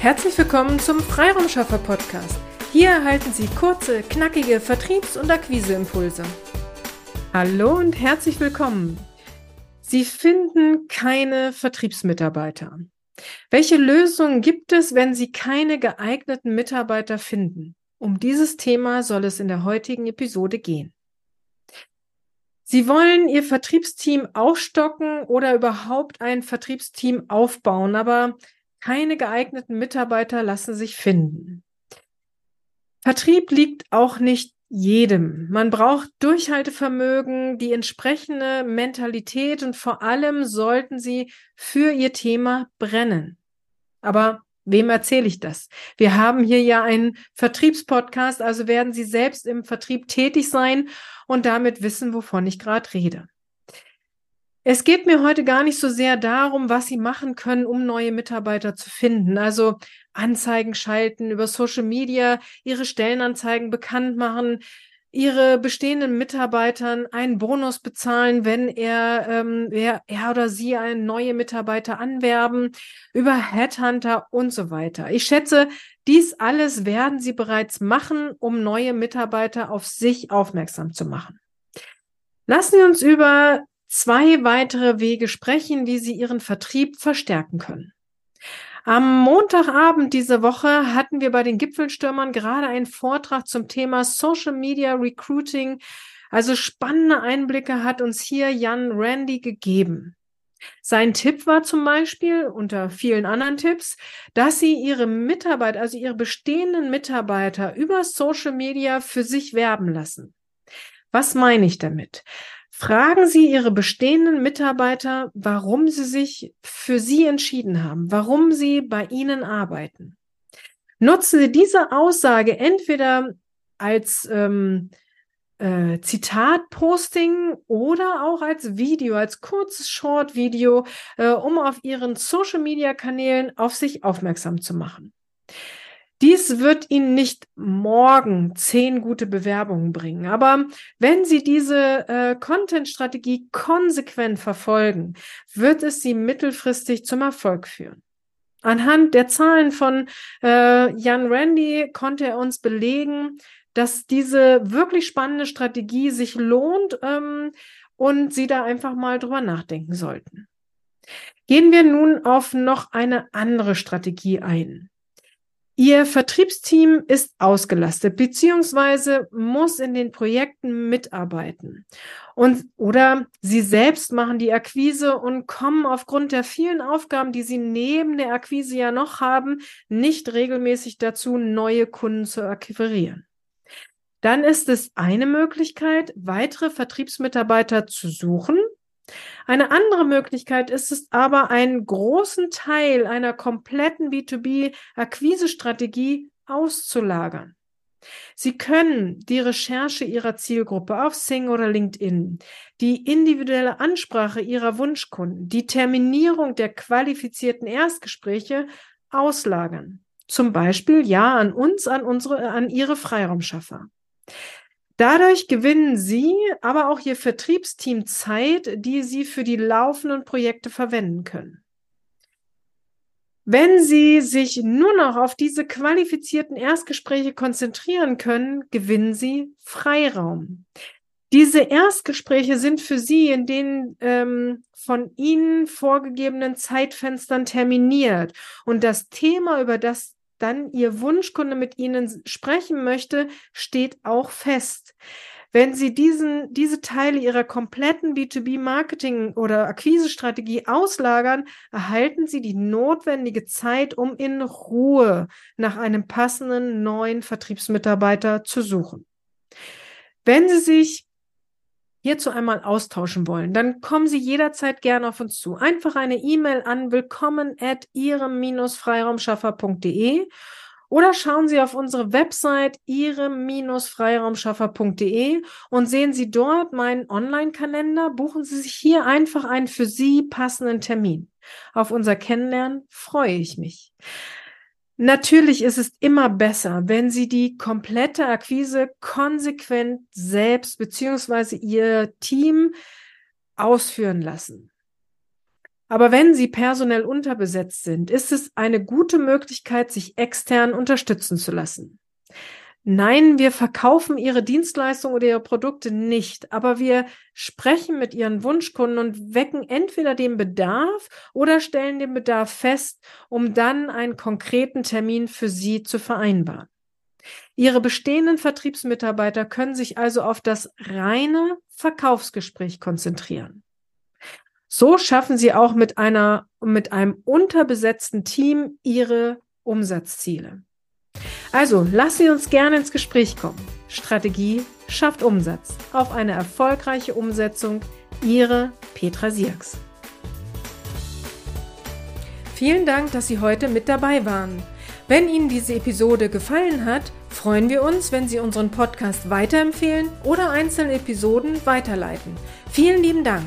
Herzlich willkommen zum Freiraumschaffer Podcast. Hier erhalten Sie kurze, knackige Vertriebs- und Akquiseimpulse. Hallo und herzlich willkommen. Sie finden keine Vertriebsmitarbeiter. Welche Lösungen gibt es, wenn Sie keine geeigneten Mitarbeiter finden? Um dieses Thema soll es in der heutigen Episode gehen. Sie wollen Ihr Vertriebsteam aufstocken oder überhaupt ein Vertriebsteam aufbauen, aber keine geeigneten Mitarbeiter lassen sich finden. Vertrieb liegt auch nicht jedem. Man braucht Durchhaltevermögen, die entsprechende Mentalität und vor allem sollten sie für ihr Thema brennen. Aber wem erzähle ich das? Wir haben hier ja einen Vertriebspodcast, also werden Sie selbst im Vertrieb tätig sein und damit wissen, wovon ich gerade rede. Es geht mir heute gar nicht so sehr darum, was Sie machen können, um neue Mitarbeiter zu finden. Also Anzeigen schalten, über Social Media Ihre Stellenanzeigen bekannt machen, Ihre bestehenden Mitarbeitern einen Bonus bezahlen, wenn er, ähm, er, er oder sie einen neue Mitarbeiter anwerben, über Headhunter und so weiter. Ich schätze, dies alles werden Sie bereits machen, um neue Mitarbeiter auf sich aufmerksam zu machen. Lassen Sie uns über zwei weitere Wege sprechen, wie Sie Ihren Vertrieb verstärken können. Am Montagabend dieser Woche hatten wir bei den Gipfelstürmern gerade einen Vortrag zum Thema Social Media Recruiting. Also spannende Einblicke hat uns hier Jan Randy gegeben. Sein Tipp war zum Beispiel, unter vielen anderen Tipps, dass Sie Ihre Mitarbeiter, also Ihre bestehenden Mitarbeiter über Social Media für sich werben lassen. Was meine ich damit? Fragen Sie Ihre bestehenden Mitarbeiter, warum sie sich für Sie entschieden haben, warum sie bei Ihnen arbeiten. Nutzen Sie diese Aussage entweder als ähm, äh, Zitat-Posting oder auch als Video, als kurzes Short-Video, äh, um auf Ihren Social-Media-Kanälen auf sich aufmerksam zu machen. Dies wird Ihnen nicht morgen zehn gute Bewerbungen bringen. Aber wenn Sie diese äh, Content-Strategie konsequent verfolgen, wird es Sie mittelfristig zum Erfolg führen. Anhand der Zahlen von äh, Jan Randy konnte er uns belegen, dass diese wirklich spannende Strategie sich lohnt ähm, und Sie da einfach mal drüber nachdenken sollten. Gehen wir nun auf noch eine andere Strategie ein. Ihr Vertriebsteam ist ausgelastet beziehungsweise muss in den Projekten mitarbeiten. Und oder sie selbst machen die Akquise und kommen aufgrund der vielen Aufgaben, die sie neben der Akquise ja noch haben, nicht regelmäßig dazu, neue Kunden zu akquirieren. Dann ist es eine Möglichkeit, weitere Vertriebsmitarbeiter zu suchen eine andere Möglichkeit ist es aber, einen großen Teil einer kompletten B2B-Akquisestrategie auszulagern. Sie können die Recherche Ihrer Zielgruppe auf Sing oder LinkedIn, die individuelle Ansprache Ihrer Wunschkunden, die Terminierung der qualifizierten Erstgespräche auslagern. Zum Beispiel ja an uns, an unsere, an Ihre Freiraumschaffer. Dadurch gewinnen Sie, aber auch Ihr Vertriebsteam Zeit, die Sie für die laufenden Projekte verwenden können. Wenn Sie sich nur noch auf diese qualifizierten Erstgespräche konzentrieren können, gewinnen Sie Freiraum. Diese Erstgespräche sind für Sie in den ähm, von Ihnen vorgegebenen Zeitfenstern terminiert. Und das Thema, über das dann Ihr Wunschkunde mit Ihnen sprechen möchte, steht auch fest. Wenn Sie diesen, diese Teile Ihrer kompletten B2B-Marketing- oder Akquisestrategie auslagern, erhalten Sie die notwendige Zeit, um in Ruhe nach einem passenden neuen Vertriebsmitarbeiter zu suchen. Wenn Sie sich hierzu einmal austauschen wollen, dann kommen Sie jederzeit gerne auf uns zu. Einfach eine E-Mail an willkommen at ihrem-freiraumschaffer.de oder schauen Sie auf unsere Website ihrem-freiraumschaffer.de und sehen Sie dort meinen Online-Kalender. Buchen Sie sich hier einfach einen für Sie passenden Termin. Auf unser Kennenlernen freue ich mich. Natürlich ist es immer besser, wenn Sie die komplette Akquise konsequent selbst beziehungsweise Ihr Team ausführen lassen. Aber wenn Sie personell unterbesetzt sind, ist es eine gute Möglichkeit, sich extern unterstützen zu lassen. Nein, wir verkaufen Ihre Dienstleistung oder Ihre Produkte nicht, aber wir sprechen mit Ihren Wunschkunden und wecken entweder den Bedarf oder stellen den Bedarf fest, um dann einen konkreten Termin für Sie zu vereinbaren. Ihre bestehenden Vertriebsmitarbeiter können sich also auf das reine Verkaufsgespräch konzentrieren. So schaffen Sie auch mit einer, mit einem unterbesetzten Team Ihre Umsatzziele. Also lassen Sie uns gerne ins Gespräch kommen. Strategie schafft Umsatz. Auf eine erfolgreiche Umsetzung. Ihre Petra Sierks. Vielen Dank, dass Sie heute mit dabei waren. Wenn Ihnen diese Episode gefallen hat, freuen wir uns, wenn Sie unseren Podcast weiterempfehlen oder einzelne Episoden weiterleiten. Vielen lieben Dank.